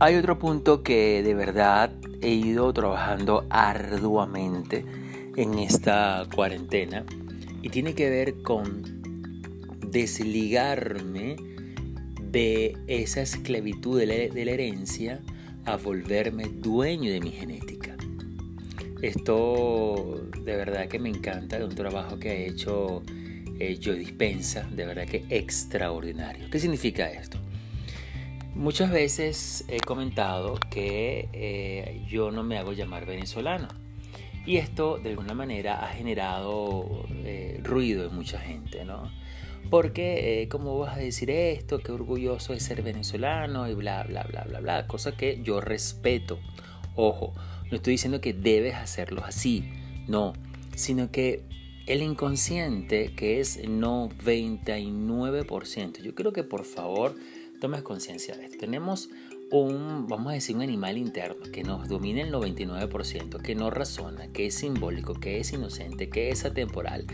Hay otro punto que de verdad he ido trabajando arduamente en esta cuarentena y tiene que ver con desligarme de esa esclavitud de la, herencia a volverme dueño de mi genética. Esto de verdad que me encanta, de un trabajo que ha hecho eh, Joe Dispensa, de verdad que extraordinario. ¿Qué significa esto? Muchas veces he comentado que eh, yo no me hago llamar venezolano. Y esto de alguna manera ha generado eh, ruido en mucha gente, ¿no? Porque, eh, ¿cómo vas a decir esto? Qué orgulloso de ser venezolano y bla, bla, bla, bla, bla. Cosa que yo respeto. Ojo, no estoy diciendo que debes hacerlo así, no. Sino que el inconsciente, que es 99%, yo creo que por favor tomes conciencia de esto. Tenemos un, vamos a decir, un animal interno que nos domina el 99%, que no razona, que es simbólico, que es inocente, que es atemporal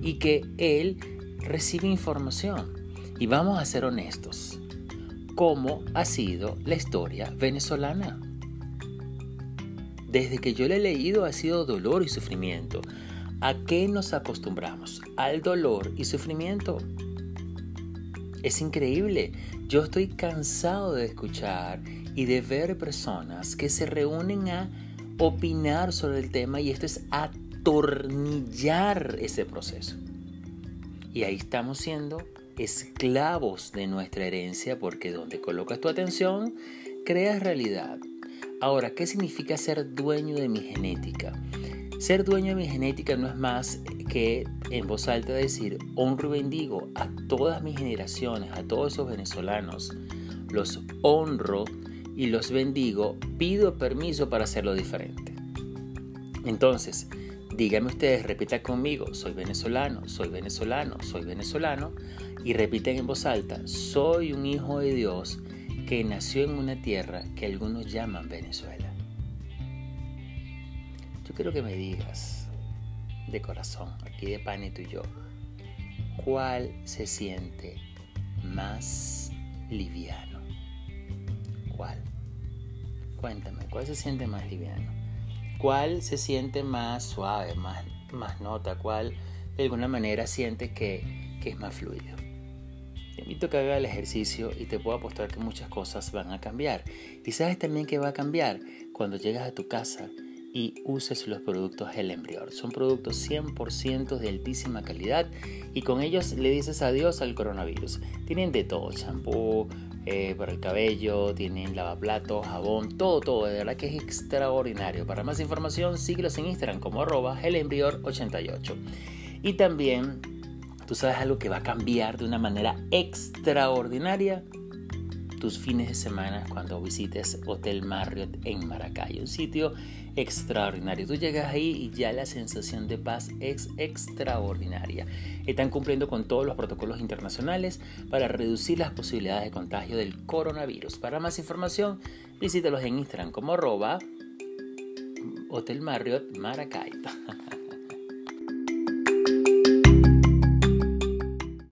y que él recibe información. Y vamos a ser honestos, ¿cómo ha sido la historia venezolana? Desde que yo le he leído ha sido dolor y sufrimiento. ¿A qué nos acostumbramos? Al dolor y sufrimiento. Es increíble. Yo estoy cansado de escuchar y de ver personas que se reúnen a opinar sobre el tema y esto es atornillar ese proceso. Y ahí estamos siendo esclavos de nuestra herencia porque donde colocas tu atención, creas realidad. Ahora, ¿qué significa ser dueño de mi genética? Ser dueño de mi genética no es más que en voz alta decir, honro y bendigo a todas mis generaciones, a todos esos venezolanos, los honro y los bendigo, pido permiso para hacerlo diferente. Entonces, díganme ustedes, repita conmigo, soy venezolano, soy venezolano, soy venezolano, y repiten en voz alta, soy un hijo de Dios que nació en una tierra que algunos llaman Venezuela. Yo quiero que me digas, de corazón, aquí de Panito y yo, ¿cuál se siente más liviano? ¿Cuál? Cuéntame, ¿cuál se siente más liviano? ¿Cuál se siente más suave, más, más nota? ¿Cuál de alguna manera siente que, que es más fluido? Te invito a que haga el ejercicio y te puedo apostar que muchas cosas van a cambiar. Y sabes también que va a cambiar cuando llegas a tu casa y uses los productos El Embrior. Son productos 100% de altísima calidad y con ellos le dices adiós al coronavirus. Tienen de todo, champú eh, para el cabello, tienen lavaplatos, jabón, todo, todo, de verdad que es extraordinario. Para más información, síguelos en Instagram como arroba 88 Y también, tú sabes algo que va a cambiar de una manera extraordinaria tus fines de semana cuando visites Hotel Marriott en Maracay, un sitio extraordinario. Tú llegas ahí y ya la sensación de paz es extraordinaria. Están cumpliendo con todos los protocolos internacionales para reducir las posibilidades de contagio del coronavirus. Para más información, visítalos en Instagram como arroba Hotel Marriott Maracay.